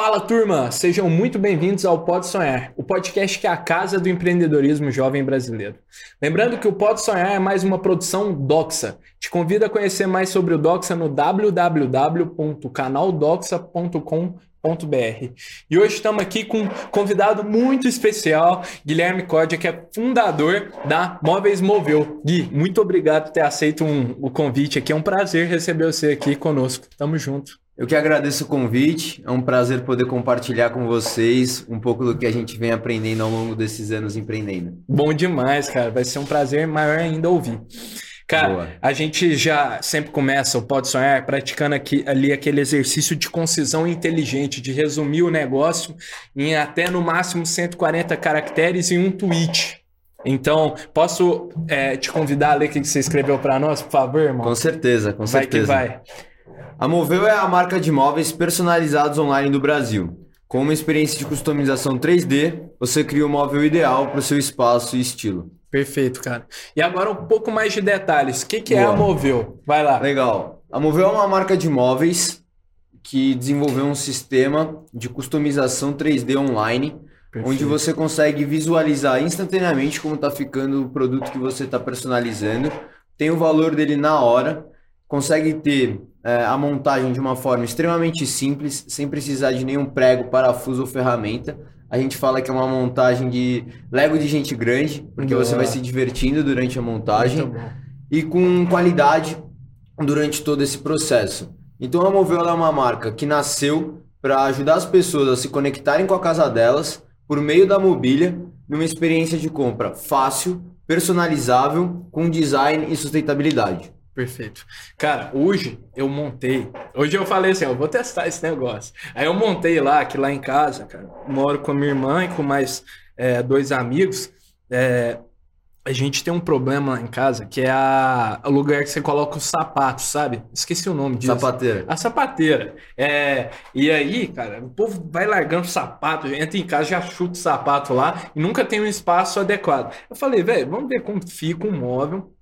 Fala turma, sejam muito bem-vindos ao Pode Sonhar, o podcast que é a casa do empreendedorismo jovem brasileiro. Lembrando que o Pode Sonhar é mais uma produção Doxa. Te convido a conhecer mais sobre o Doxa no www.canaldoxa.com.br. E hoje estamos aqui com um convidado muito especial, Guilherme Códia, que é fundador da Móveis Moveu. Gui, muito obrigado por ter aceito um, o convite aqui. É um prazer receber você aqui conosco. Tamo junto. Eu que agradeço o convite, é um prazer poder compartilhar com vocês um pouco do que a gente vem aprendendo ao longo desses anos empreendendo. Bom demais, cara. Vai ser um prazer maior ainda ouvir. Cara, Boa. a gente já sempre começa o Pode Sonhar praticando aqui, ali aquele exercício de concisão inteligente, de resumir o negócio em até no máximo 140 caracteres em um tweet. Então, posso é, te convidar a ler o que você escreveu para nós, por favor, irmão? Com certeza, com certeza. Vai que vai. A Moveu é a marca de móveis personalizados online do Brasil. Com uma experiência de customização 3D, você cria o móvel ideal para o seu espaço e estilo. Perfeito, cara. E agora um pouco mais de detalhes. O que, que é a Moveu? Vai lá. Legal. A Moveu é uma marca de móveis que desenvolveu um sistema de customização 3D online, Perfeito. onde você consegue visualizar instantaneamente como está ficando o produto que você está personalizando, tem o valor dele na hora, consegue ter é, a montagem de uma forma extremamente simples, sem precisar de nenhum prego, parafuso ou ferramenta. A gente fala que é uma montagem de Lego de gente grande, porque Boa. você vai se divertindo durante a montagem e com qualidade durante todo esse processo. Então a Moveu é uma marca que nasceu para ajudar as pessoas a se conectarem com a casa delas por meio da mobília, numa experiência de compra fácil, personalizável, com design e sustentabilidade. Perfeito. Cara, hoje eu montei. Hoje eu falei assim, eu vou testar esse negócio. Aí eu montei lá, que lá em casa, cara, moro com a minha irmã e com mais é, dois amigos. É, a gente tem um problema lá em casa que é a, o lugar que você coloca os sapatos, sabe? Esqueci o nome disso. Sapateira. A sapateira. É, e aí, cara, o povo vai largando sapato, entra em casa, já chuta o sapato lá e nunca tem um espaço adequado. Eu falei, velho, vamos ver como fica um móvel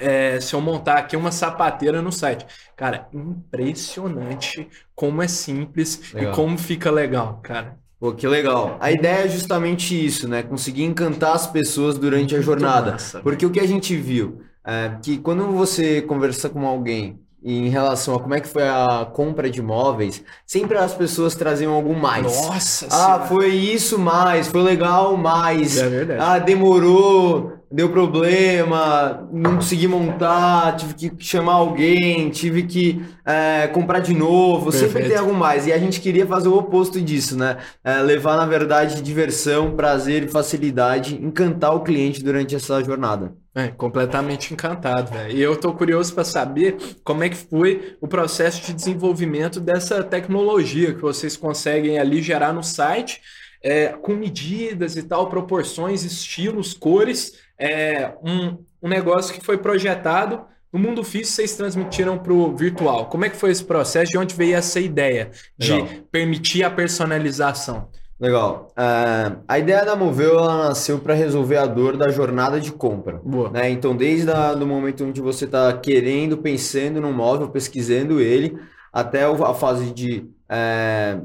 é, se eu montar aqui uma sapateira no site. Cara, impressionante como é simples legal. e como fica legal, cara. Pô, que legal. A ideia é justamente isso, né? Conseguir encantar as pessoas durante a jornada. Massa, Porque o que a gente viu é que quando você conversa com alguém em relação a como é que foi a compra de imóveis, sempre as pessoas traziam algum mais. Nossa Ah, senhora. foi isso mais, foi legal mais. É verdade. Ah, demorou, deu problema, não consegui montar, tive que chamar alguém, tive que é, comprar de novo, Perfeito. sempre tem algo mais. E a gente queria fazer o oposto disso, né? É, levar, na verdade, diversão, prazer e facilidade, encantar o cliente durante essa jornada. É, completamente encantado, velho. E eu tô curioso para saber como é que foi o processo de desenvolvimento dessa tecnologia que vocês conseguem ali gerar no site, é, com medidas e tal, proporções, estilos, cores, é, um, um negócio que foi projetado no mundo físico, vocês transmitiram para o virtual. Como é que foi esse processo? De onde veio essa ideia de Legal. permitir a personalização? Legal. Uh, a ideia da Moveu ela nasceu para resolver a dor da jornada de compra. Boa. Né? Então, desde o momento onde você está querendo, pensando no móvel, pesquisando ele, até a fase de é,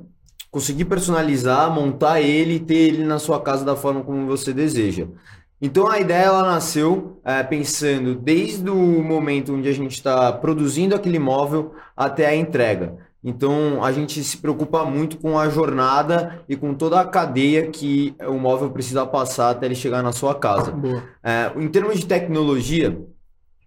conseguir personalizar, montar ele e ter ele na sua casa da forma como você deseja. Então a ideia ela nasceu é, pensando desde o momento onde a gente está produzindo aquele móvel até a entrega. Então a gente se preocupa muito com a jornada e com toda a cadeia que o móvel precisa passar até ele chegar na sua casa. É, em termos de tecnologia,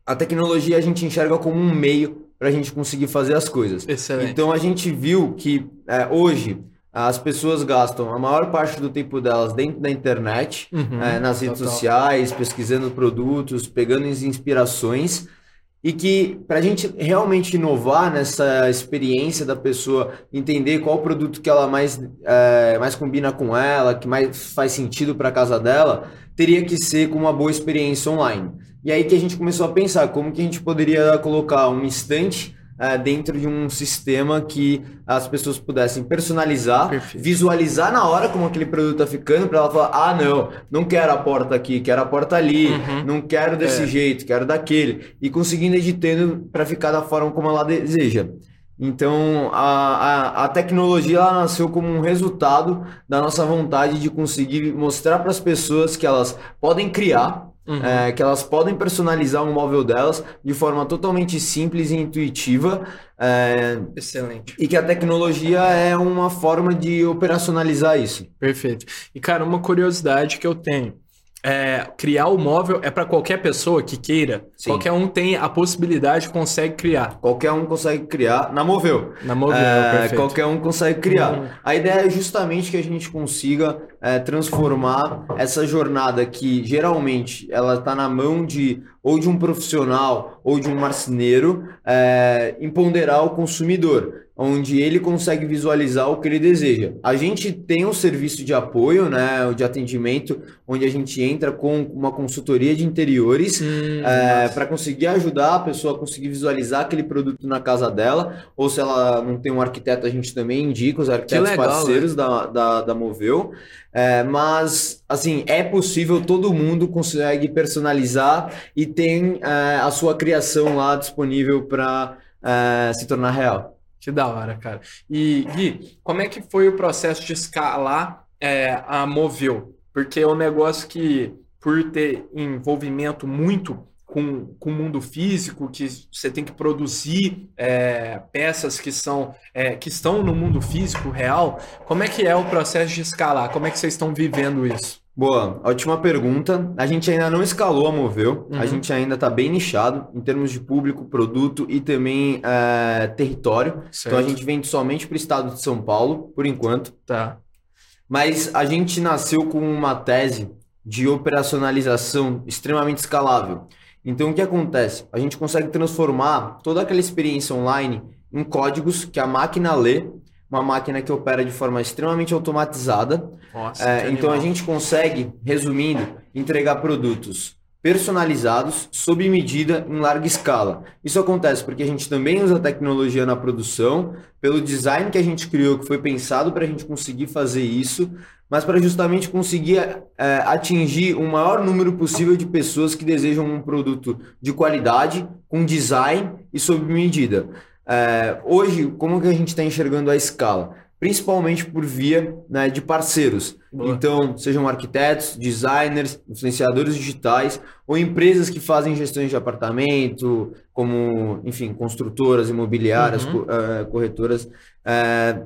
a tecnologia a gente enxerga como um meio para a gente conseguir fazer as coisas. Excelente. Então a gente viu que é, hoje as pessoas gastam a maior parte do tempo delas dentro da internet, uhum, é, nas redes total. sociais, pesquisando produtos, pegando inspirações e que para a gente realmente inovar nessa experiência da pessoa, entender qual produto que ela mais, é, mais combina com ela, que mais faz sentido para a casa dela, teria que ser com uma boa experiência online. E aí que a gente começou a pensar como que a gente poderia colocar um instante é, dentro de um sistema que as pessoas pudessem personalizar, Perfeito. visualizar na hora como aquele produto está ficando, para ela falar: ah, não, não quero a porta aqui, quero a porta ali, uhum. não quero desse é. jeito, quero daquele, e conseguindo editando para ficar da forma como ela deseja. Então, a, a, a tecnologia ela nasceu como um resultado da nossa vontade de conseguir mostrar para as pessoas que elas podem criar, uhum. é, que elas podem personalizar um móvel delas de forma totalmente simples e intuitiva. É, Excelente. E que a tecnologia é uma forma de operacionalizar isso. Perfeito. E, cara, uma curiosidade que eu tenho é, criar o móvel é para qualquer pessoa que queira. Sim. Qualquer um tem a possibilidade, consegue criar. Qualquer um consegue criar na Moveu. Na Moveu, é, Qualquer um consegue criar. Uhum. A ideia é justamente que a gente consiga é, transformar essa jornada que geralmente ela está na mão de ou de um profissional ou de um marceneiro é, em ponderar o consumidor onde ele consegue visualizar o que ele deseja. A gente tem um serviço de apoio, né, de atendimento, onde a gente entra com uma consultoria de interiores hum, é, para conseguir ajudar a pessoa a conseguir visualizar aquele produto na casa dela, ou se ela não tem um arquiteto, a gente também indica os arquitetos legal, parceiros né? da, da, da Moveu. É, mas, assim, é possível, todo mundo consegue personalizar e tem é, a sua criação lá disponível para é, se tornar real. Que da hora, cara. E, Gui, como é que foi o processo de escalar é, a Moveu? Porque é um negócio que, por ter envolvimento muito com, com o mundo físico, que você tem que produzir é, peças que são é, que estão no mundo físico real, como é que é o processo de escalar? Como é que vocês estão vivendo isso? Boa, última pergunta. A gente ainda não escalou a Moveu, uhum. a gente ainda está bem nichado em termos de público, produto e também é, território. Certo. Então a gente vende somente para o estado de São Paulo, por enquanto. Tá. Mas a gente nasceu com uma tese de operacionalização extremamente escalável. Então o que acontece? A gente consegue transformar toda aquela experiência online em códigos que a máquina lê uma máquina que opera de forma extremamente automatizada. Nossa, é, então a gente consegue, resumindo, entregar produtos personalizados, sob medida, em larga escala. Isso acontece porque a gente também usa tecnologia na produção, pelo design que a gente criou, que foi pensado para a gente conseguir fazer isso, mas para justamente conseguir é, atingir o maior número possível de pessoas que desejam um produto de qualidade, com design e sob medida. É, hoje, como que a gente está enxergando a escala? Principalmente por via né, de parceiros. Boa. Então, sejam arquitetos, designers, influenciadores digitais ou empresas que fazem gestões de apartamento, como, enfim, construtoras imobiliárias, uhum. É, corretoras. É,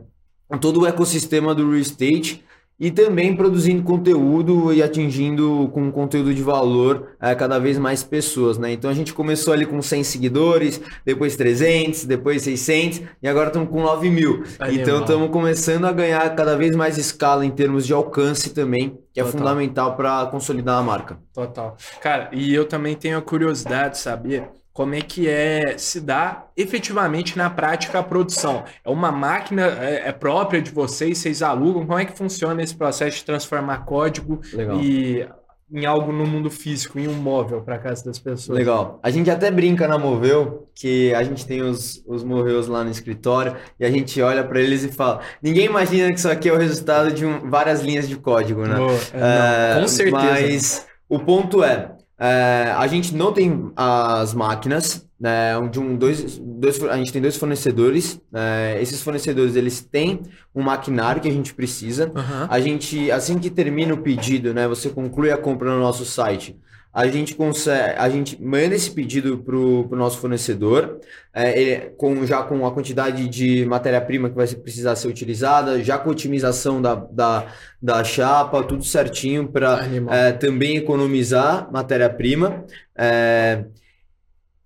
todo o ecossistema do real estate e também produzindo conteúdo e atingindo com conteúdo de valor é, cada vez mais pessoas, né? Então a gente começou ali com 100 seguidores, depois 300, depois 600 e agora estamos com 9 mil. Animal. Então estamos começando a ganhar cada vez mais escala em termos de alcance também, que é Total. fundamental para consolidar a marca. Total. Cara, e eu também tenho a curiosidade de saber como é que é se dá efetivamente na prática a produção. É uma máquina é, é, própria de vocês, vocês alugam. Como é que funciona esse processo de transformar código Legal. e em algo no mundo físico, em um móvel para casa das pessoas? Legal. A gente até brinca na Moveu que a gente tem os, os Moveus lá no escritório e a gente olha para eles e fala: ninguém imagina que isso aqui é o resultado de um, várias linhas de código, né? Oh, é, não, com certeza. Mas o ponto é é, a gente não tem as máquinas, né, de um, dois, dois, a gente tem dois fornecedores. É, esses fornecedores eles têm um maquinário que a gente precisa. Uhum. A gente, assim que termina o pedido, né, você conclui a compra no nosso site a gente consegue, a gente manda esse pedido para o nosso fornecedor, é, ele, com, já com a quantidade de matéria-prima que vai precisar ser utilizada, já com otimização da, da, da chapa, tudo certinho para é, também economizar matéria-prima. É,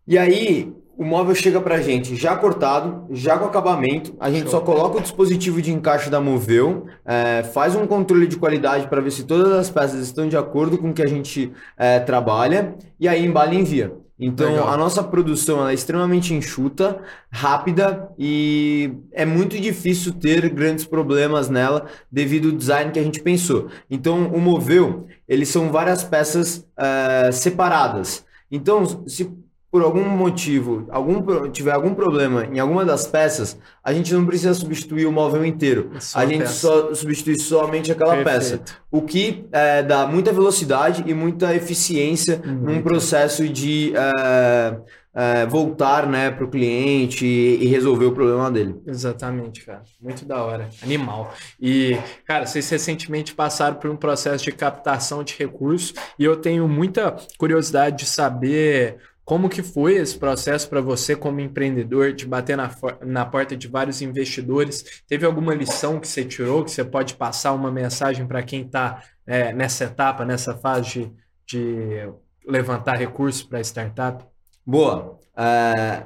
e aí, o móvel chega para a gente já cortado, já com acabamento. A gente Show. só coloca o dispositivo de encaixe da Moveu, é, faz um controle de qualidade para ver se todas as peças estão de acordo com o que a gente é, trabalha e aí embala e envia. Então Legal. a nossa produção é extremamente enxuta, rápida e é muito difícil ter grandes problemas nela devido ao design que a gente pensou. Então o Moveu, eles são várias peças é, separadas. Então, se por algum motivo, algum, tiver algum problema em alguma das peças, a gente não precisa substituir o móvel inteiro. Só a gente peça. só substitui somente aquela Perfeito. peça. O que é, dá muita velocidade e muita eficiência uhum. num processo de, é, é, voltar né, para o cliente e, e, resolver o problema dele. Exatamente, cara. Muito da hora. Animal. E, cara, vocês recentemente passaram por um processo de captação de recursos e eu tenho muita curiosidade de saber como que foi esse processo para você como empreendedor de bater na, na porta de vários investidores? Teve alguma lição que você tirou, que você pode passar uma mensagem para quem está é, nessa etapa, nessa fase de, de levantar recursos para startup? Boa. É,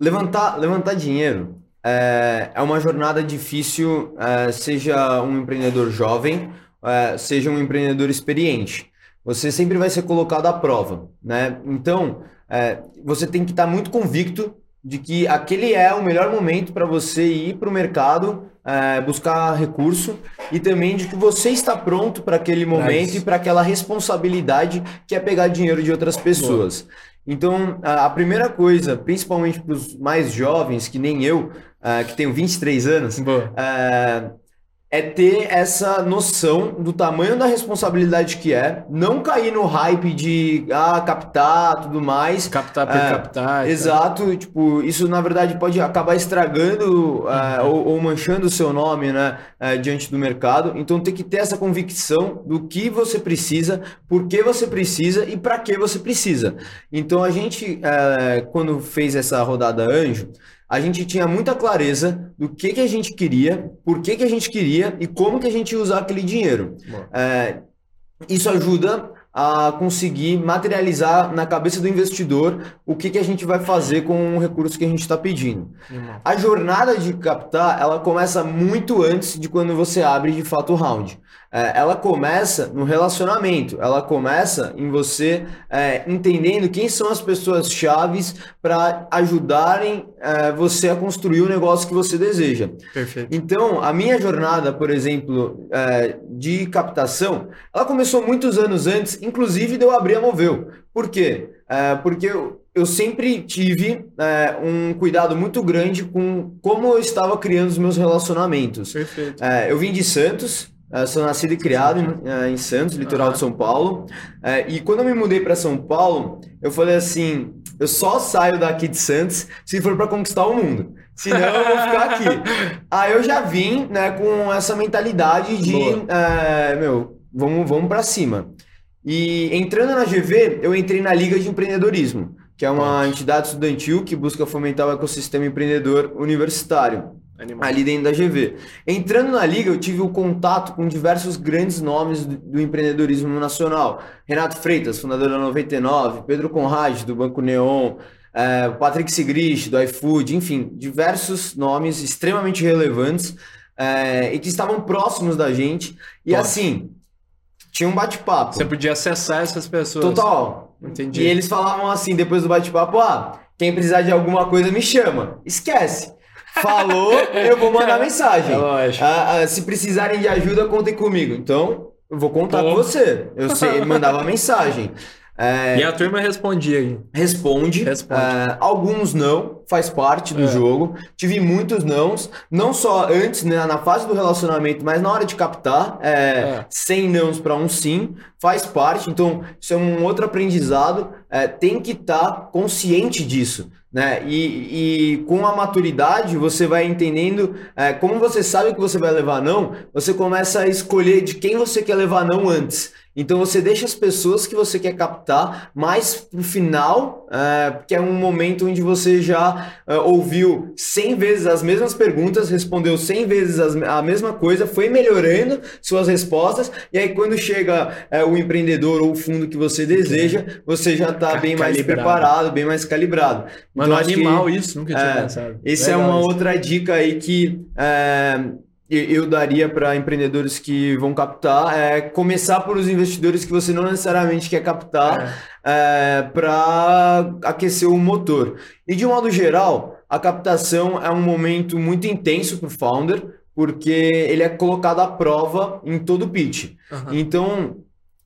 levantar, levantar dinheiro é, é uma jornada difícil, é, seja um empreendedor jovem, é, seja um empreendedor experiente. Você sempre vai ser colocado à prova, né? Então, é, você tem que estar muito convicto de que aquele é o melhor momento para você ir para o mercado, é, buscar recurso e também de que você está pronto para aquele momento e para aquela responsabilidade que é pegar dinheiro de outras pessoas. Boa. Então, a primeira coisa, principalmente para os mais jovens, que nem eu, uh, que tenho 23 anos, é ter essa noção do tamanho da responsabilidade que é, não cair no hype de ah, captar tudo mais. Captar por é, captar. Exato, tipo, isso na verdade pode acabar estragando é, uhum. ou, ou, manchando o seu nome né, é, diante do mercado. Então tem que ter essa convicção do que você precisa, por que você precisa e para que você precisa. Então a gente, é, quando fez essa rodada anjo, a gente tinha muita clareza do que, que a gente queria, por que, que a gente queria e como que a gente ia usar aquele dinheiro. É, isso ajuda a conseguir materializar na cabeça do investidor o que, que a gente vai fazer com o recurso que a gente está pedindo. Uhum. A jornada de captar, ela começa muito antes de quando você abre de fato o round é, ela começa no relacionamento, ela começa em você é, entendendo quem são as pessoas chaves para ajudarem é, você a construir o negócio que você deseja. Perfeito. Então, a minha jornada, por exemplo, é, de captação, ela começou muitos anos antes, inclusive de eu abrir a Moveu. Por quê? É, porque eu, eu sempre tive é, um cuidado muito grande com como eu estava criando os meus relacionamentos. Perfeito. eu vim de Santos, eu sou nascido e criado em, eh, em Santos, litoral de São Paulo. Eh, e quando eu me mudei para São Paulo, eu falei assim: eu só saio daqui de Santos se for para conquistar o mundo. Senão eu vou ficar aqui. Aí eu já vim né, com essa mentalidade de: meu, vamos, vamos para cima. E entrando na GV, eu entrei na Liga de Empreendedorismo, que é uma entidade estudantil que busca fomentar o ecossistema empreendedor universitário. Animal. ali dentro da GV. Entrando na liga, eu tive o contato com diversos grandes nomes do, do empreendedorismo nacional. Renato Freitas, fundador da 99, Pedro Conrad, do Banco Neon, é, Patrick Sigrist, do iFood, enfim, diversos nomes extremamente relevantes é, e que estavam próximos da gente. E assim, tinha um bate-papo. Você podia acessar essas pessoas. Total. Entendi. E eles falavam assim, depois do bate-papo, ah, quem precisar de alguma coisa me chama. Esquece. Falou, eu vou mandar mensagem. É ah, ah, se precisarem de ajuda, contem comigo. Então, eu vou contar Pô. com você. Eu sei, mandava mensagem. É, e a turma respondia Responde. responde. É, alguns não, faz parte do é. jogo. Tive muitos nãos, não só antes, né, na fase do relacionamento, mas na hora de captar, é, 100 é. nãos para um sim, faz parte. Então, isso é um outro aprendizado. É, tem que estar tá consciente disso. Né? E, e com a maturidade você vai entendendo é, como você sabe que você vai levar não, você começa a escolher de quem você quer levar não antes. Então você deixa as pessoas que você quer captar mais pro final, é, que é um momento onde você já é, ouviu 100 vezes as mesmas perguntas, respondeu 100 vezes as, a mesma coisa, foi melhorando suas respostas, e aí quando chega é, o empreendedor ou o fundo que você deseja, você já está bem mais preparado, bem mais calibrado. Mano, então, animal que, isso, nunca tinha é, pensado. Essa é uma isso. outra dica aí que é, eu daria para empreendedores que vão captar é começar por os investidores que você não necessariamente quer captar é. é, para aquecer o motor. E de um modo geral, a captação é um momento muito intenso para o founder, porque ele é colocado à prova em todo o pitch. Uhum. Então,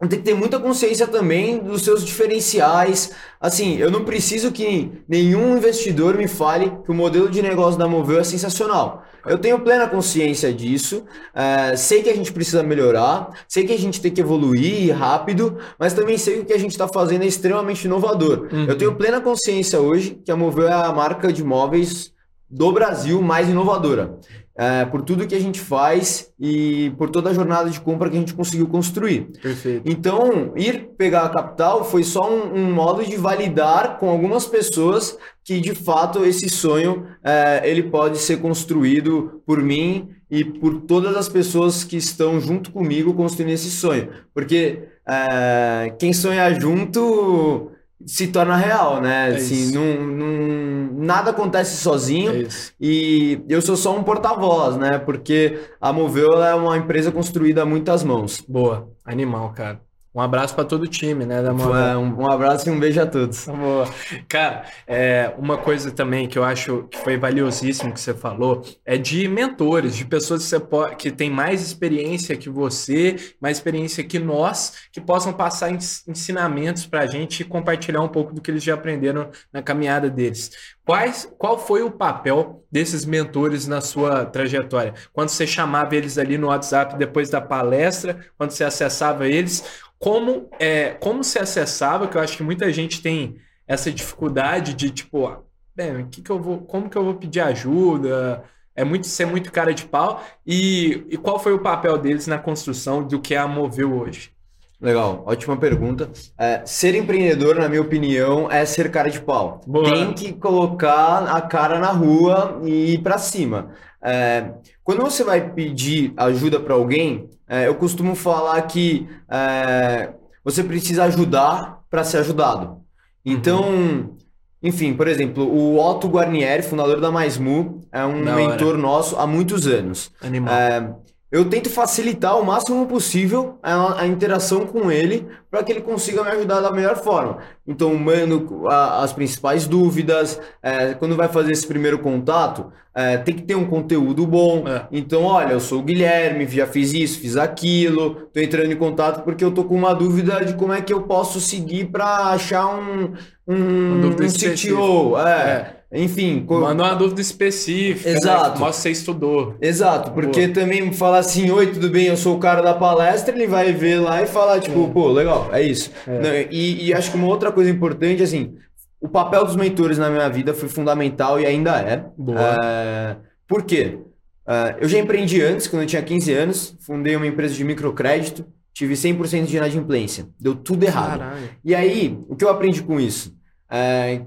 tem que ter muita consciência também dos seus diferenciais. Assim, eu não preciso que nenhum investidor me fale que o modelo de negócio da Moveu é sensacional. Eu tenho plena consciência disso, é, sei que a gente precisa melhorar, sei que a gente tem que evoluir rápido, mas também sei que o que a gente está fazendo é extremamente inovador. Uhum. Eu tenho plena consciência hoje que a Moveu é a marca de móveis do Brasil mais inovadora é, por tudo que a gente faz e por toda a jornada de compra que a gente conseguiu construir. Perfeito. Então, ir pegar a capital foi só um, um modo de validar com algumas pessoas que, de fato, esse sonho é, ele pode ser construído por mim e por todas as pessoas que estão junto comigo construindo esse sonho. Porque é, quem sonha junto se torna real, né? É assim, não, não, nada acontece sozinho é e eu sou só um porta-voz, né? Porque a Moveu é uma empresa construída a muitas mãos. Boa, animal, cara. Um abraço para todo o time, né? Da um, um, abraço e um beijo a todos. Boa. Cara, é, uma coisa também que eu acho que foi valiosíssimo que você falou é de mentores, de pessoas que, você pode, que têm mais experiência que você, mais experiência que nós, que possam passar ensinamentos para a gente e compartilhar um pouco do que eles já aprenderam na caminhada deles. Quais, qual foi o papel desses mentores na sua trajetória? Quando você chamava eles ali no WhatsApp depois da palestra, quando você acessava eles, como, é, como se acessava, que eu acho que muita gente tem essa dificuldade de tipo, bem, que que eu vou, como que eu vou pedir ajuda? É muito ser muito cara de pau. E, e qual foi o papel deles na construção do que a moveu hoje? Legal, ótima pergunta. É, ser empreendedor, na minha opinião, é ser cara de pau. Boa. Tem que colocar a cara na rua e ir para cima. É, quando você vai pedir ajuda para alguém, é, eu costumo falar que é, você precisa ajudar para ser ajudado. Então, uhum. enfim, por exemplo, o Otto Guarnieri, fundador da MaisMu, é um da mentor hora. nosso há muitos anos. Animal. É, eu tento facilitar o máximo possível a, a interação com ele para que ele consiga me ajudar da melhor forma. Então, mando a, as principais dúvidas. É, quando vai fazer esse primeiro contato, é, tem que ter um conteúdo bom. É. Então, olha, eu sou o Guilherme, já fiz isso, fiz aquilo, estou entrando em contato porque eu tô com uma dúvida de como é que eu posso seguir para achar um, um, um CTO. É. Enfim. Manda uma dúvida específica. Né? Exato. Né? Mostra você estudou. Exato, porque Boa. também falar assim, oi, tudo bem, eu sou o cara da palestra, ele vai ver lá e falar, tipo, é. pô, legal, é isso. É. E, e acho que uma outra coisa importante, assim, o papel dos mentores na minha vida foi fundamental e ainda é. Boa. É, por quê? É, eu já empreendi antes, quando eu tinha 15 anos, fundei uma empresa de microcrédito, tive 100% de inadimplência. Deu tudo errado. Caralho. E aí, o que eu aprendi com isso? É,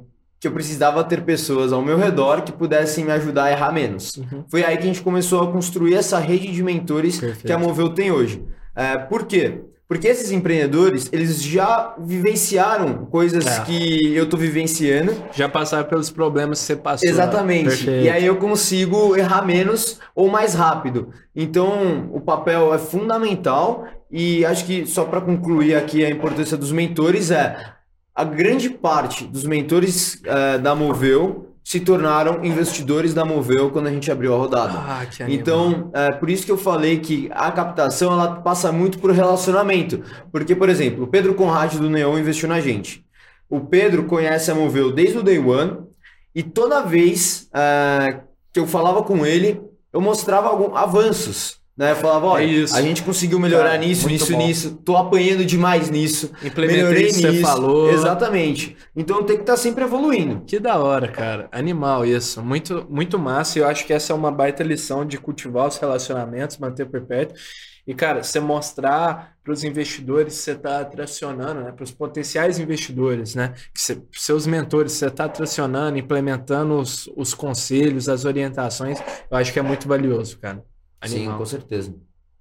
que eu precisava ter pessoas ao meu redor que pudessem me ajudar a errar menos. Uhum. Foi aí que a gente começou a construir essa rede de mentores Perfeito. que a Moveu tem hoje. É, por quê? Porque esses empreendedores, eles já vivenciaram coisas é. que eu estou vivenciando. Já passaram pelos problemas que você passou. Exatamente. Perfeito. E aí eu consigo errar menos ou mais rápido. Então, o papel é fundamental e acho que só para concluir aqui a importância dos mentores é a grande parte dos mentores uh, da Moveu se tornaram investidores da Moveu quando a gente abriu a rodada. Ah, então, é por isso que eu falei que a captação ela passa muito por relacionamento. Porque, por exemplo, o Pedro Conrad do Neon investiu na gente. O Pedro conhece a Moveu desde o day one e toda vez uh, que eu falava com ele, eu mostrava alguns avanços. Né? Eu falava, olha, é a gente conseguiu melhorar Cara, nisso, nisso, bom. nisso, tô apanhando demais nisso. Implementei isso que você falou. Exatamente. Então tem que estar tá sempre evoluindo. Que da hora, cara. Animal isso. Muito, muito massa. E eu acho que essa é uma baita lição de cultivar os relacionamentos, manter perpétuo. E, cara, você mostrar para os investidores que você está tracionando, né? Para os potenciais investidores, né? Que você, seus mentores, você está tracionando, implementando os, os conselhos, as orientações, eu acho que é muito valioso, cara. Animal. Sim, com certeza.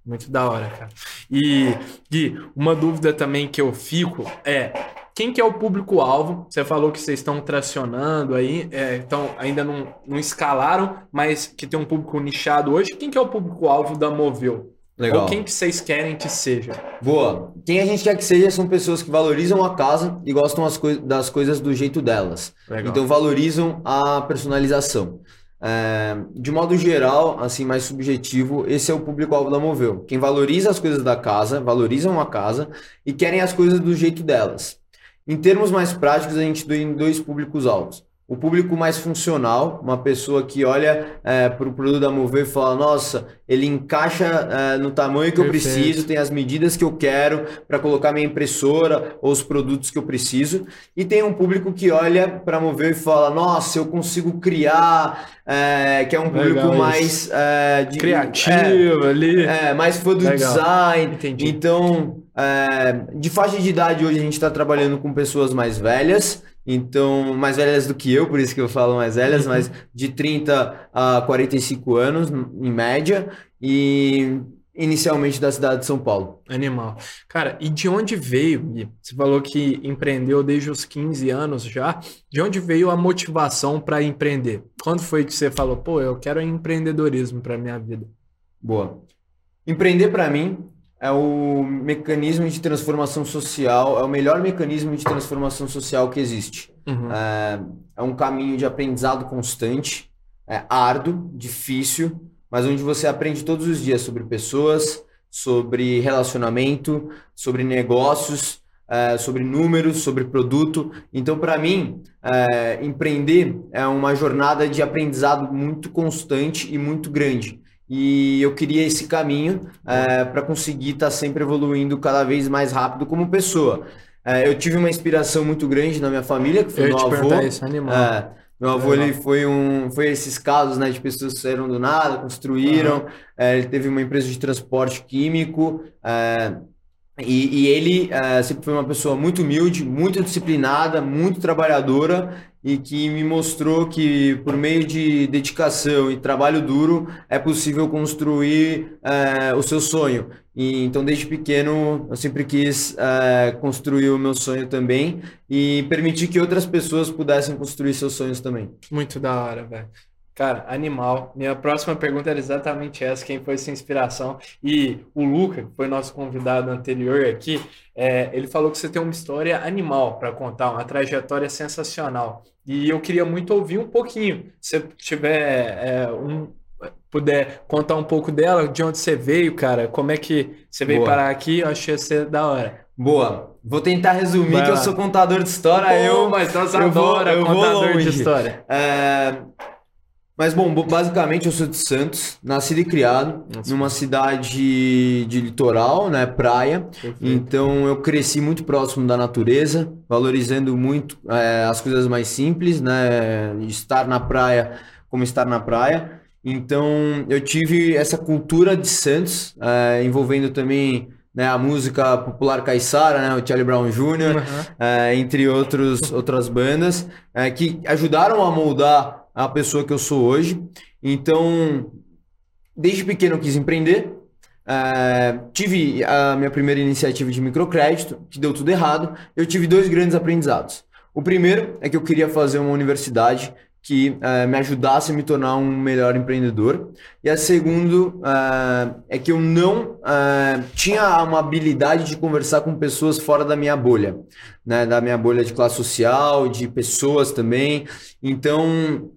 Muito da hora, cara. E, Gui, uma dúvida também que eu fico é quem que é o público-alvo? Você falou que vocês estão tracionando aí, é, então ainda não, não escalaram, mas que tem um público nichado hoje. Quem que é o público-alvo da Moveu? Legal. Ou quem que vocês querem que seja? Boa. Quem a gente quer que seja são pessoas que valorizam a casa e gostam coi das coisas do jeito delas. Legal. Então valorizam a personalização. É, de modo geral, assim, mais subjetivo, esse é o público-alvo da Moveu. Quem valoriza as coisas da casa, valorizam a casa e querem as coisas do jeito delas. Em termos mais práticos, a gente tem dois públicos-alvos o público mais funcional, uma pessoa que olha é, para o produto da Mover e fala, nossa, ele encaixa é, no tamanho que Perfeito. eu preciso, tem as medidas que eu quero para colocar minha impressora ou os produtos que eu preciso. E tem um público que olha para a Mover e fala, nossa, eu consigo criar, é, que é um público Legal, mais é, de, criativo é, ali, é, mais fã do Legal. design. Entendi. Então, é, de faixa de idade hoje a gente está trabalhando com pessoas mais velhas então, mais velhas do que eu, por isso que eu falo mais velhas, uhum. mas de 30 a 45 anos, em média, e inicialmente da cidade de São Paulo. Animal. Cara, e de onde veio? Você falou que empreendeu desde os 15 anos já. De onde veio a motivação para empreender? Quando foi que você falou, pô, eu quero empreendedorismo para minha vida? Boa. Empreender para mim é o mecanismo de transformação social, é o melhor mecanismo de transformação social que existe. Uhum. É, é, um caminho de aprendizado constante, é árduo, difícil, mas onde você aprende todos os dias sobre pessoas, sobre relacionamento, sobre negócios, é, sobre números, sobre produto. Então, para mim, é, empreender é uma jornada de aprendizado muito constante e muito grande. E eu queria esse caminho é, para conseguir estar tá sempre evoluindo cada vez mais rápido como pessoa. É, eu tive uma inspiração muito grande na minha família, que foi eu meu avô. Isso, animal. É, meu avô ele foi um, foi esses casos, né, de pessoas que saíram do nada, construíram. Uhum. ele teve uma empresa de transporte químico. E, e, ele sempre foi uma pessoa muito humilde, muito disciplinada, muito trabalhadora e que me mostrou que por meio de dedicação e trabalho duro é possível construir é, o seu sonho. E, então, desde pequeno, eu sempre quis é, construir o meu sonho também e permitir que outras pessoas pudessem construir seus sonhos também. Muito da hora, velho. Cara, animal. Minha próxima pergunta era exatamente essa: quem foi sua inspiração? E o Luca, que foi nosso convidado anterior aqui, é, ele falou que você tem uma história animal para contar, uma trajetória sensacional. E eu queria muito ouvir um pouquinho. Se tiver é, um, puder contar um pouco dela, de onde você veio, cara, como é que você veio Boa. parar aqui, eu achei você da hora. Boa. Vou tentar resumir Vai que lá. eu sou contador de história. Pô, eu, mas nós eu adora vou, eu contador de história. É, mas, bom, basicamente eu sou de Santos, nascido e criado Nossa. numa cidade de litoral, né, praia. Perfeito. Então eu cresci muito próximo da natureza, valorizando muito é, as coisas mais simples, né, estar na praia como estar na praia. Então eu tive essa cultura de Santos, é, envolvendo também né, a música popular caiçara, né, o Charlie Brown Jr., uhum. é, entre outros, outras bandas, é, que ajudaram a moldar a pessoa que eu sou hoje. Então, desde pequeno eu quis empreender. Uh, tive a minha primeira iniciativa de microcrédito, que deu tudo errado. Eu tive dois grandes aprendizados. O primeiro é que eu queria fazer uma universidade que uh, me ajudasse a me tornar um melhor empreendedor. E a segundo uh, é que eu não uh, tinha uma habilidade de conversar com pessoas fora da minha bolha, né? da minha bolha de classe social, de pessoas também. Então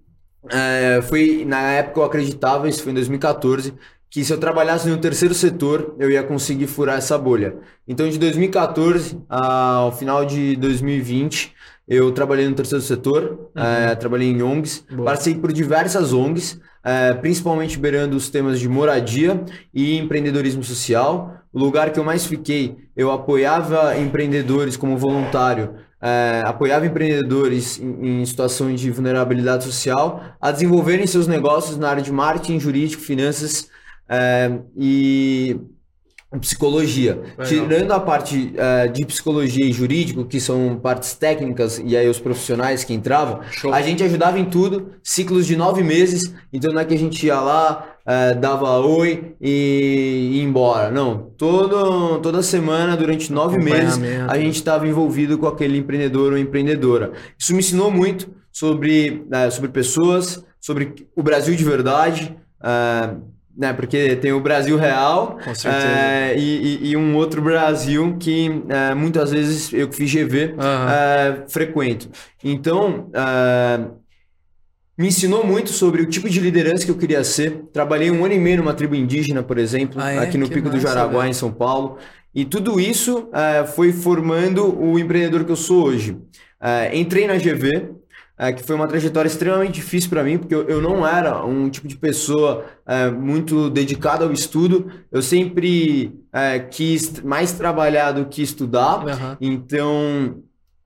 é, foi na época eu acreditava, isso foi em 2014, que se eu trabalhasse no terceiro setor, eu ia conseguir furar essa bolha. Então, de 2014 ao final de 2020, eu trabalhei no terceiro setor, uhum. é, trabalhei em ONGs, Boa. passei por diversas ONGs, é, principalmente beirando os temas de moradia e empreendedorismo social. O lugar que eu mais fiquei, eu apoiava empreendedores como voluntário é, apoiava empreendedores em, em situação de vulnerabilidade social a desenvolverem seus negócios na área de marketing, jurídico, finanças é, e psicologia. Legal. Tirando a parte uh, de psicologia e jurídico, que são partes técnicas, e aí os profissionais que entravam, Show. a gente ajudava em tudo, ciclos de nove meses, então não é que a gente ia lá, uh, dava oi e ia embora. Não, todo, toda semana, durante nove meses, a gente estava envolvido com aquele empreendedor ou empreendedora. Isso me ensinou muito sobre, uh, sobre pessoas, sobre o Brasil de verdade, né? Porque tem o Brasil real é, e, e, e, um outro Brasil que é, muitas vezes eu que fiz GV uhum. é, frequento. Então, me ensinou muito sobre o tipo de liderança que eu queria ser. Trabalhei um ano e meio numa tribo indígena, por exemplo, Ah, é? aqui no Que Pico do massa, Jaraguá, velho. em São Paulo. E tudo isso eh, foi formando o empreendedor que eu sou hoje. Eh, entrei na GV, eh, que foi uma trajetória extremamente difícil para mim, porque eu, eu não era um tipo de pessoa muito dedicada ao estudo. Eu sempre quis mais trabalhar do que estudar. Aham. Então,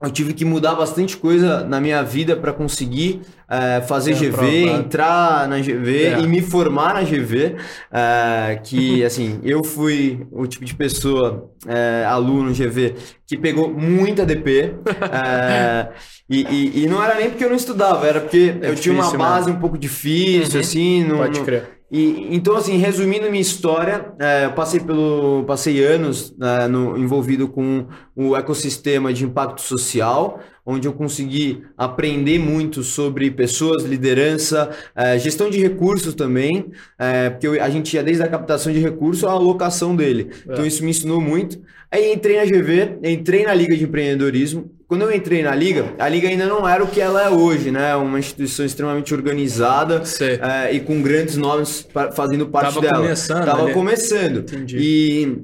eu tive que mudar bastante coisa na minha vida para conseguir eh, fazer Ser GV, entrar na GV É. e me formar na GV. eh, que, assim, eu fui o tipo de pessoa, eh, aluno GV, que pegou muita DP. e, e- e não era nem porque eu não estudava, era porque É eu tinha uma base um pouco difícil, Uhum. assim. Não, Pode não- crer. E, então, assim, resumindo minha história, é, eu passei pelo, passei anos né, no- envolvido com o ecossistema de impacto social, onde eu consegui aprender muito sobre pessoas, liderança, é, gestão de recursos também, é, porque a gente ia desde a captação de recursos à alocação dele. Então, É. isso me ensinou muito. Aí entrei na GV, entrei na Liga de Empreendedorismo. Quando eu entrei na Liga, a Liga ainda não era o que ela é hoje, né? Uma instituição extremamente organizada, é, e com grandes nomes fazendo parte Tava dela. começando Tava começando. Entendi. E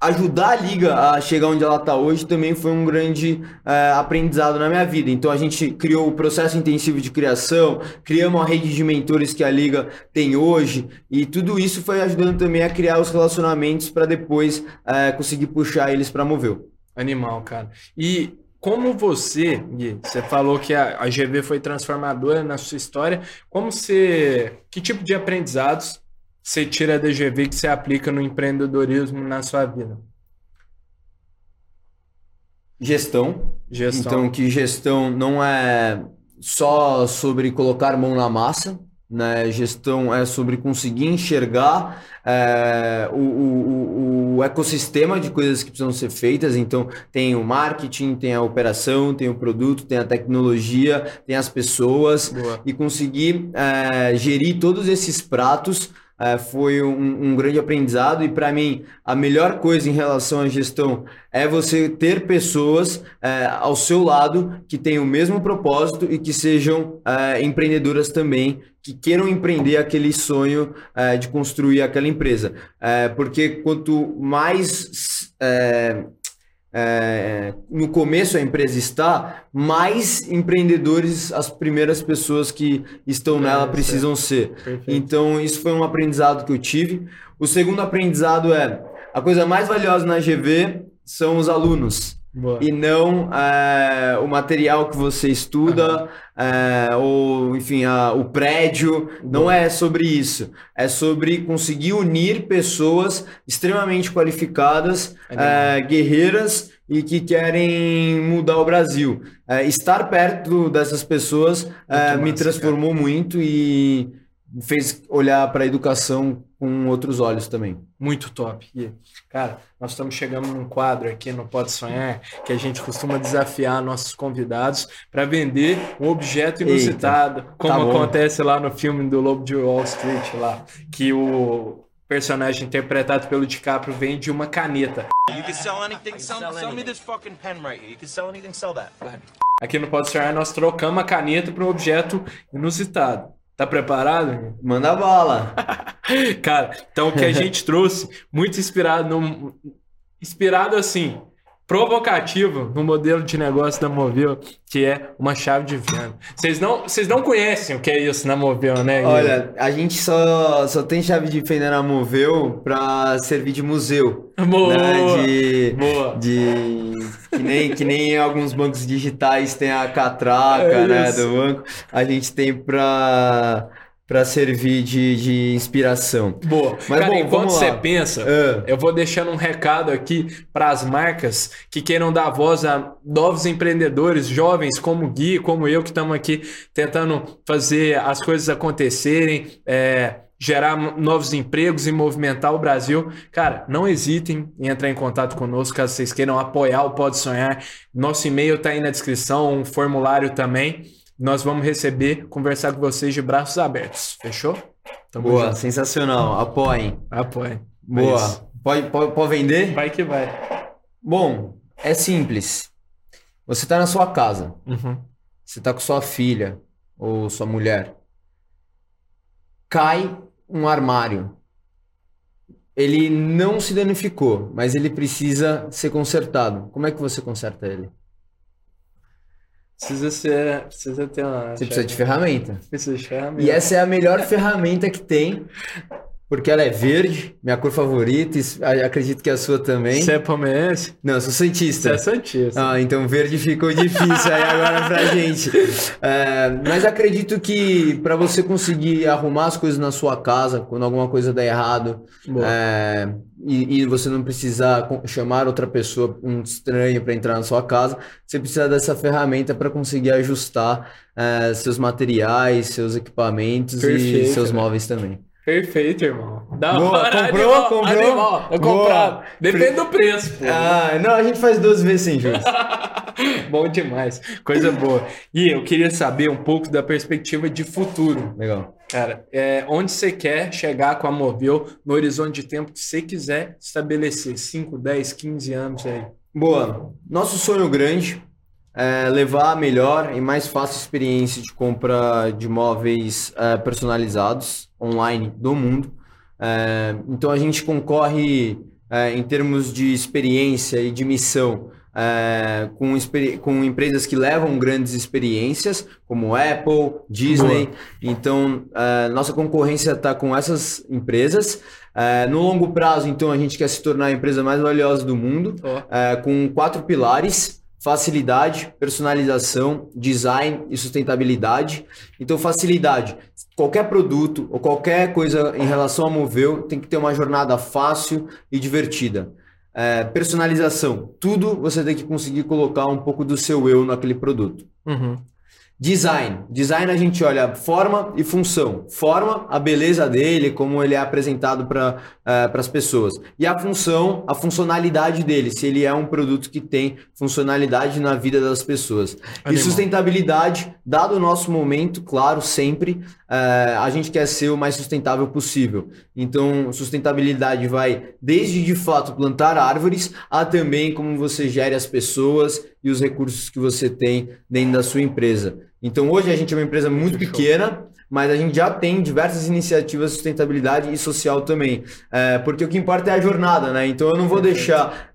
ajudar a liga a chegar onde ela está hoje também foi um grande é, aprendizado na minha vida. Então a gente criou o processo intensivo de criação, criamos a rede de mentores que a liga tem hoje e tudo isso foi ajudando também a criar os relacionamentos para depois é, conseguir puxar eles para Moveu. Animal, cara. E como você, Gui, você falou que a, a GV foi transformadora na sua história, como você, que tipo de aprendizados você tira da GV que você aplica no empreendedorismo na sua vida? Gestão, Gestão. Então, que gestão não é só sobre colocar mão na massa, né? Gestão é sobre conseguir enxergar é, o, o, o- ecossistema de coisas que precisam ser feitas. Então, tem o marketing, tem a operação, tem o produto, tem a tecnologia, tem as pessoas Boa. e conseguir é, gerir todos esses pratos é, foi um, um grande aprendizado e para mim a melhor coisa em relação à gestão é você ter pessoas é, ao seu lado que tenham o mesmo propósito e que sejam é, empreendedoras também que queiram empreender aquele sonho é, de construir aquela empresa. É, porque quanto mais é, no começo a empresa está, mais empreendedores as primeiras pessoas que estão É, nela precisam ser. Perfeito. Então, isso foi um aprendizado que eu tive. O segundo aprendizado é: a coisa mais valiosa na GV são os alunos. Boa. E não é, o material que você estuda, é, ou enfim, a- o prédio. Não é sobre isso. É sobre conseguir unir pessoas extremamente qualificadas, é, guerreiras e que querem mudar o Brasil. Estar perto dessas pessoas me transformou muito e fez olhar para a educação com outros olhos também. Muito top. Gui. Cara, nós estamos chegando num quadro aqui no Pode Sonhar que a gente costuma desafiar nossos convidados para vender um objeto Eita, inusitado, como tá acontece lá no filme do Lobo de Wall Street, lá, que o personagem interpretado pelo DiCaprio vende uma caneta. You can sell anything. Sell, sell me this fucking pen right here. You can sell anything. Sell that. Aqui no Pode Sonhar nós trocamos a caneta para um objeto inusitado. Tá preparado? Manda bala! Cara, então o que a gente trouxe, muito inspirado no. Inspirado assim, provocativo no modelo de negócio da Movil, que é uma chave de venda. Vocês não, vocês não conhecem o que é isso na Movil, né? Olha, a gente só, só tem chave de fenda na Moveu para servir de museu. boa, Né? De, boa. de que nem, que nem alguns bancos digitais tem a catraca É né, do banco, a gente tem para para servir de, de inspiração. Boa. Mas, Cara, bom, enquanto você lá. pensa, Ah. eu vou deixando um recado aqui para as marcas que queiram dar voz a novos empreendedores, jovens como Gui, como eu, que estamos aqui tentando fazer as coisas acontecerem, é, gerar novos empregos e movimentar o Brasil. Cara, não hesitem em entrar em contato conosco caso vocês queiram apoiar o Pode Sonhar. Nosso e-mail está aí na descrição, um formulário também. Nós vamos receber, conversar com vocês de braços abertos. Fechou? Tamo Boa, junto. sensacional. Apoiem. Apoie. É Boa. Pode, pode, pode vender? Vai que vai. Bom, é simples. Você está na sua casa, Uhum. você está com sua filha, ou sua mulher, cai um armário. Ele não se danificou, mas ele precisa ser consertado. Como é que você conserta ele? Precisa ser. Precisa ter uma. Você precisa de ferramenta. Precisa de ferramenta. E essa é a melhor ferramenta que tem, porque ela é verde, minha cor favorita, e acredito que a sua também. Você é palmeirense? Não, eu sou cientista. Você é Santista. Ah, então verde ficou difícil aí agora pra gente. É, mas acredito que para você conseguir arrumar as coisas na sua casa, quando alguma coisa der errado, é, e, e você não precisar chamar outra pessoa, um estranho, para entrar na sua casa, você precisa dessa ferramenta para conseguir ajustar é, seus materiais, seus equipamentos e Perfeito, seus velho. móveis também. Perfeito, irmão. Da Boa, hora, comprou? animal, Comprou? Animal. Eu Boa. comprava. Depende do preço, pô. Ah, não, a gente faz duas vezes sem juros. Bom demais. Coisa boa. E eu queria saber um pouco da perspectiva de futuro. Legal. Cara, é, onde você quer chegar com a Movil no horizonte de tempo que você quiser estabelecer? 5, 10, 15 anos aí. Boa. Nosso sonho grande é levar a melhor e mais fácil experiência de compra de móveis é, personalizados online do mundo. É, então a gente concorre é, em termos de experiência e de missão é, com, com empresas que levam grandes experiências, como Apple, Disney. Então, é, nossa concorrência está com essas empresas. É, no longo prazo, então, a gente quer se tornar a empresa mais valiosa do mundo, é, com quatro pilares: facilidade, personalização, design e sustentabilidade. Então, facilidade. Qualquer produto ou qualquer coisa em relação a Moveu tem que ter uma jornada fácil e divertida. É, personalização. Tudo você tem que conseguir colocar um pouco do seu eu naquele produto. uhum. Design. Design a gente olha forma e função. Forma, a beleza dele, como ele é apresentado para as pessoas. E a função, a funcionalidade dele, se ele é um produto que tem funcionalidade na vida das pessoas. E Animal. sustentabilidade, dado o nosso momento, claro, sempre, eh, a gente quer ser o mais sustentável possível. Então, sustentabilidade vai desde, de fato, plantar árvores, a também como você gere as pessoas e os recursos que você tem dentro da sua empresa. Então, hoje a gente é uma empresa muito pequena, mas a gente já tem diversas iniciativas de sustentabilidade e social também. É, porque o que importa é a jornada, né? Então eu não vou deixar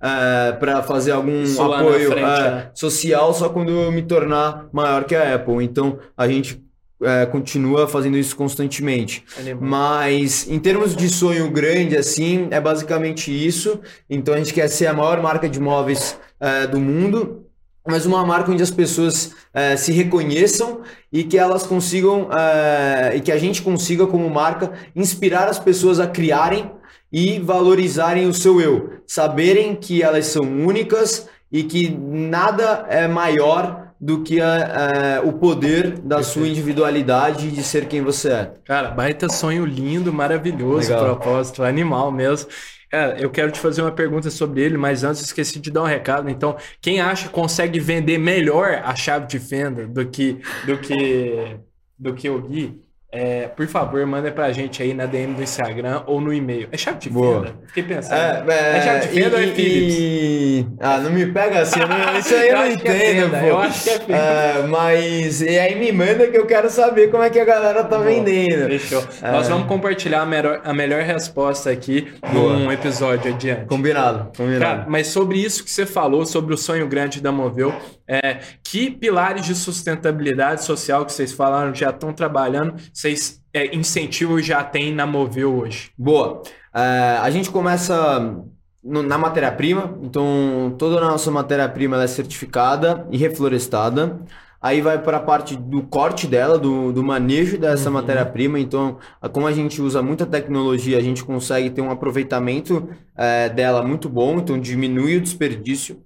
para fazer algum apoio frente, é, né? social só quando eu me tornar maior que a Apple. Então a gente é, continua fazendo isso constantemente. Mas em termos de sonho grande, assim, é basicamente isso. Então a gente quer ser a maior marca de móveis é, do mundo, mas uma marca onde as pessoas é, se reconheçam e que elas consigam, é, e que a gente consiga, como marca, inspirar as pessoas a criarem e valorizarem o seu eu. Saberem que elas são únicas e que nada é maior do que a- a- o poder da sua individualidade e de ser quem você é. Cara, baita sonho lindo, maravilhoso, Legal. propósito, animal mesmo. Cara, eu quero te fazer uma pergunta sobre ele, mas antes esqueci de dar um recado. Então, quem acha que consegue vender melhor a chave de fenda do que do que do que o Gui, é, por favor, manda pra gente aí na DM do Instagram ou no e-mail. É chave de Boa. fenda? Fiquei pensando. É, chave de e- fenda ou é Philips? e- Ah, não me pega assim, não- isso aí eu, Eu não é entendo, pô. eu acho que é fenda. É, mas e aí me manda que eu quero saber como é que a galera tá Boa. vendendo. Fechou. Nós vamos compartilhar a melhor, a melhor resposta aqui Boa. num episódio adiante. Combinado, combinado. Cara, mas sobre isso que você falou, sobre o sonho grande da Moveu, é, que pilares de sustentabilidade social que vocês falaram já estão trabalhando, vocês é, incentivam e já tem na Moveu hoje? Boa. É, a gente começa no- na matéria-prima, então toda a nossa matéria-prima é certificada e reflorestada. Aí vai para a parte do corte dela, do, do manejo dessa matéria-prima. Então, como a gente usa muita tecnologia, a gente consegue ter um aproveitamento é, dela muito bom, então diminui o desperdício.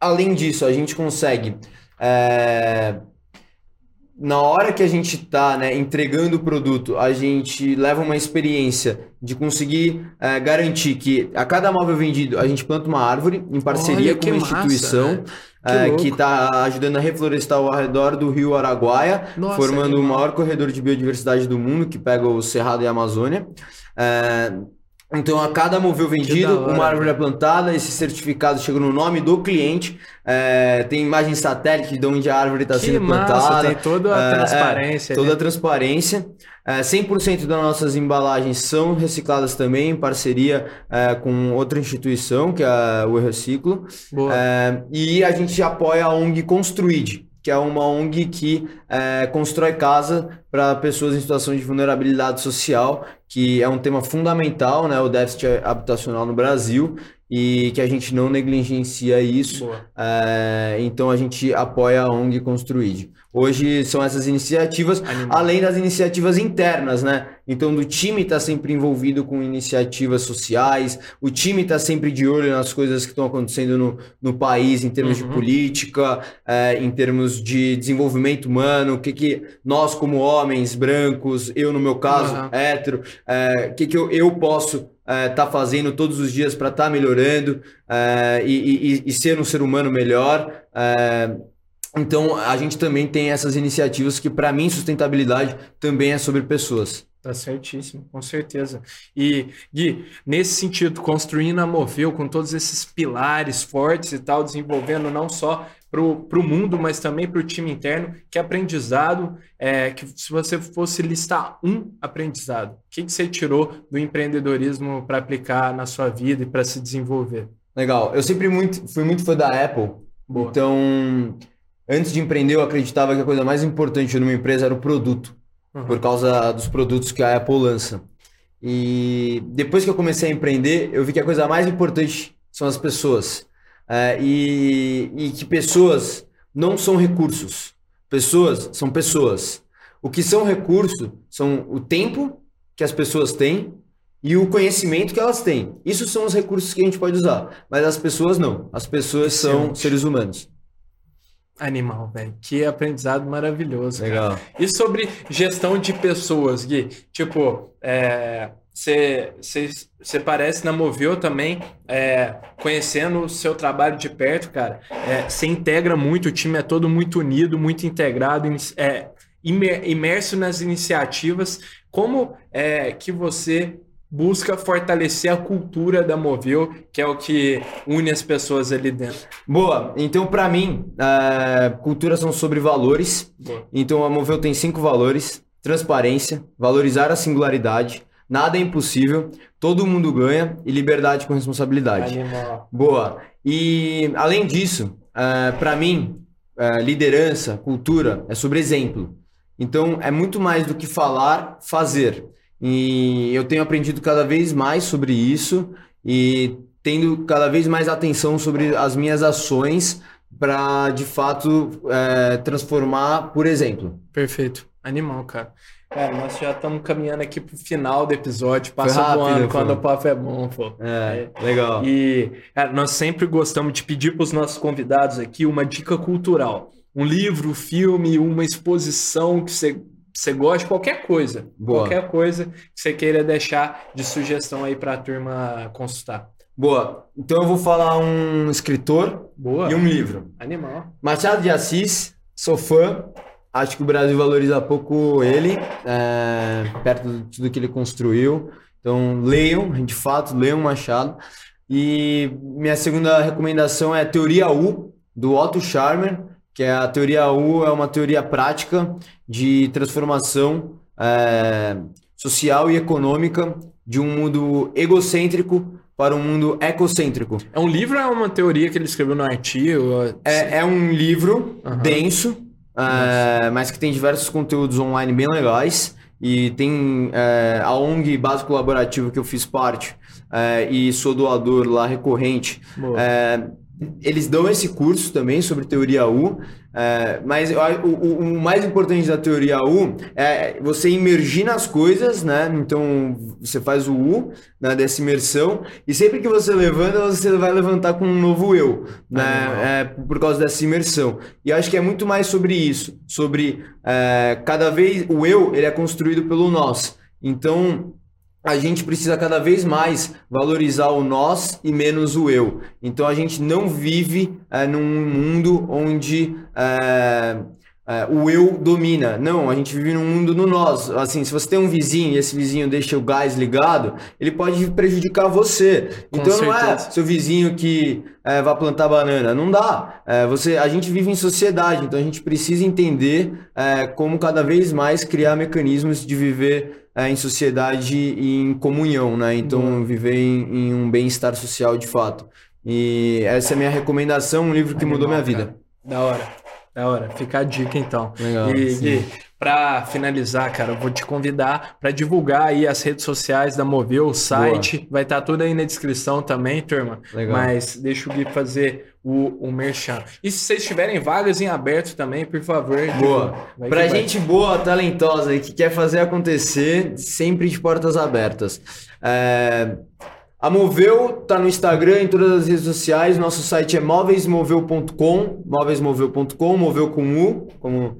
Além disso, a gente consegue é, na hora que a gente está né, entregando o produto, a gente leva uma experiência de conseguir eh, garantir que a cada móvel vendido a gente planta uma árvore em parceria Olha, com uma massa, instituição né? Que eh, que está ajudando a reflorestar ao redor do rio Araguaia, Nossa, formando o maior corredor de biodiversidade do mundo que pega o Cerrado e a Amazônia. Eh, Então, a cada móvel vendido, uma árvore é plantada, esse certificado chega no nome do cliente, é, tem imagem satélite de onde a árvore está sendo massa, plantada. tem toda a É, é, transparência. toda né? a transparência. É, 100% das nossas embalagens são recicladas também, em parceria é, com outra instituição, que é o Reciclo. É, e a gente apoia a ONG Construid, que é uma ONG que é, constrói casa para pessoas em situação de vulnerabilidade social, que é um tema fundamental, né, o déficit habitacional no Brasil, e que a gente não negligencia isso. É, então a gente apoia a ONG Construid. Hoje são essas iniciativas, Animal. além das iniciativas internas, né? Então do time está sempre envolvido com iniciativas sociais, o time está sempre de olho nas coisas que estão acontecendo no, no país em termos Uhum. de política, é, em termos de desenvolvimento humano, o que, que nós como homens brancos, eu no meu caso, Uhum. hétero, é, o que, que eu, eu posso estar fazendo todos os dias para estar melhorando é, e, e- e ser um ser humano melhor. é, então, a gente também tem essas iniciativas que, para mim, sustentabilidade também é sobre pessoas. Tá certíssimo, com certeza. E, Gui, nesse sentido, construindo a Moveu com todos esses pilares fortes e tal, desenvolvendo não só para o mundo, mas também para o time interno, que aprendizado, é, que se você fosse listar um aprendizado, o que, que você tirou do empreendedorismo para aplicar na sua vida e para se desenvolver? Legal. Eu sempre muito, fui muito fã da Apple. Boa. Então, antes de empreender, eu acreditava que a coisa mais importante numa empresa era o produto. Uhum. por causa dos produtos que a Apple lança. E depois que eu comecei a empreender, eu vi que a coisa mais importante são as pessoas. É, e, e que pessoas não são recursos. Pessoas são pessoas. O que são recursos são o tempo que as pessoas têm e o conhecimento que elas têm. Isso são os recursos que a gente pode usar. Mas as pessoas não. As pessoas são seres humanos. Animal, velho. Que aprendizado maravilhoso. cara. Legal. E sobre gestão de pessoas, Gui? Tipo, você parece na Moveu também, é, conhecendo o seu trabalho de perto, cara. Você integra muito, o time é todo muito unido, muito integrado, é, imer- imerso nas iniciativas. Como é que você busca fortalecer a cultura da Moveu, que é o que une as pessoas ali dentro? Boa. Então, para mim, é, cultura são sobre valores. Boa. Então, a Moveu tem cinco valores: transparência, valorizar a singularidade, nada é impossível, todo mundo ganha e liberdade com responsabilidade. Animal. Boa. E além disso, para mim, eh, liderança, cultura é sobre exemplo. Então é muito mais do que falar, fazer. E eu tenho aprendido cada vez mais sobre isso e tendo cada vez mais atenção sobre as minhas ações para de fato eh, transformar por exemplo. Perfeito. Animal, cara. Cara, nós já estamos caminhando aqui pro final do episódio. Passa rápido, voando quando o papo é bom, pô. É, legal. E cara, nós sempre gostamos de pedir para os nossos convidados aqui uma dica cultural. Um livro, filme, uma exposição que você, você goste, qualquer coisa. Boa. Qualquer coisa que você queira deixar de sugestão aí para a turma consultar. Boa. Então eu vou falar um escritor Boa. e um livro. Animal. Machado de Assis, sou fã. Acho que o Brasil valoriza pouco ele, é, perto de tudo que ele construiu. Então, leiam, de fato, leiam Machado. E minha segunda recomendação é a Teoria U, do Otto Scharmer, que é a Teoria U é uma teoria prática de transformação é, social e econômica de um mundo egocêntrico para um mundo ecocêntrico. É um livro ou é uma teoria que ele escreveu no artigo? É, é um livro Aham. denso, é, mas que tem diversos conteúdos online bem legais. E tem é, a ONG Básico Colaborativo que eu fiz parte é, e sou doador lá recorrente. Boa. Eles dão esse curso também sobre teoria U, é, mas o, o- o mais importante da teoria U é você imergir nas coisas, né? Então você faz o U né, dessa imersão e sempre que você levanta, você vai levantar com um novo eu, né? É, por causa dessa imersão. E eu acho que é muito mais sobre isso, sobre é, cada vez o eu ele é construído pelo nós. Então a gente precisa cada vez mais valorizar o nós e menos o eu. Então a gente não vive é, num mundo onde é, é, o eu domina. Não, a gente vive num mundo no nós. Assim, se você tem um vizinho e esse vizinho deixa o gás ligado, ele pode prejudicar você. Com então não é seu vizinho que é, vai plantar banana. Não dá. É, você, a gente vive em sociedade, então a gente precisa entender é, como cada vez mais criar mecanismos de viver é, em sociedade e em comunhão, né? Então viver em, em um bem-estar social de fato. E essa é a minha recomendação, um livro que mudou minha Animal, vida. cara. Da hora. Da hora. Fica a dica então. Legal, e. Gui, pra finalizar, cara, eu vou te convidar para divulgar aí as redes sociais da Moveu, o site. Vai estar tudo aí na descrição também, turma. Legal. Mas deixa o Gui fazer o, o merchan. E se vocês tiverem vagas em aberto também, por favor. Boa. Pra que vai. gente boa, talentosa e que quer fazer acontecer, sempre de portas abertas. É, A Moveu tá no Instagram, em todas as redes sociais. Nosso site é móveismoveu.com, móveismoveu.com, moveu com U, como,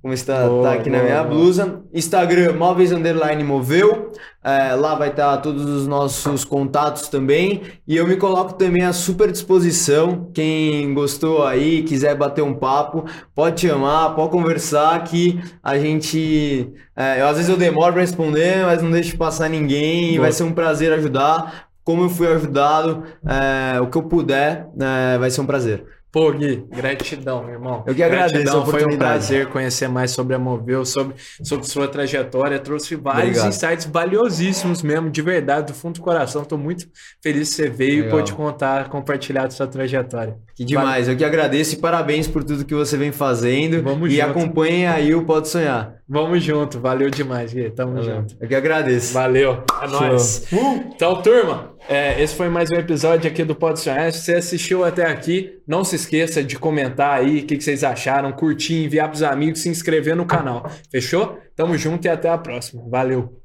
como está Boa, tá aqui na boa, minha boa. blusa. Instagram, móveis underline moveu. É, lá vai estar todos os nossos contatos também. E eu me coloco também à super disposição. Quem gostou aí, quiser bater um papo, pode chamar, pode conversar que a gente. é, eu, às vezes eu demoro para responder, mas não deixo passar ninguém. E vai ser um prazer ajudar. Como eu fui ajudado, é, o que eu puder, é, vai ser um prazer. Pô, Gui, gratidão, meu irmão. Eu que agradeço Gratidão, foi um prazer conhecer mais sobre a Moveu, sobre, sobre sua trajetória. Trouxe vários Obrigado. insights valiosíssimos mesmo, de verdade, do fundo do coração. Estou muito feliz que você veio e Legal. pôde contar, compartilhar a sua trajetória. Que demais, eu que agradeço e parabéns por tudo que você vem fazendo. Vamos e junto. acompanhem aí o Pode Sonhar. Vamos junto, valeu demais, Gui. Tamo junto. Eu que agradeço. Valeu, é nóis. Então, turma, é, esse foi mais um episódio aqui do Pode Sonhar. Se você assistiu até aqui, não se esqueça de comentar aí o que, que vocês acharam, curtir, enviar pros amigos, se inscrever no canal. Fechou? Tamo junto e até a próxima. Valeu.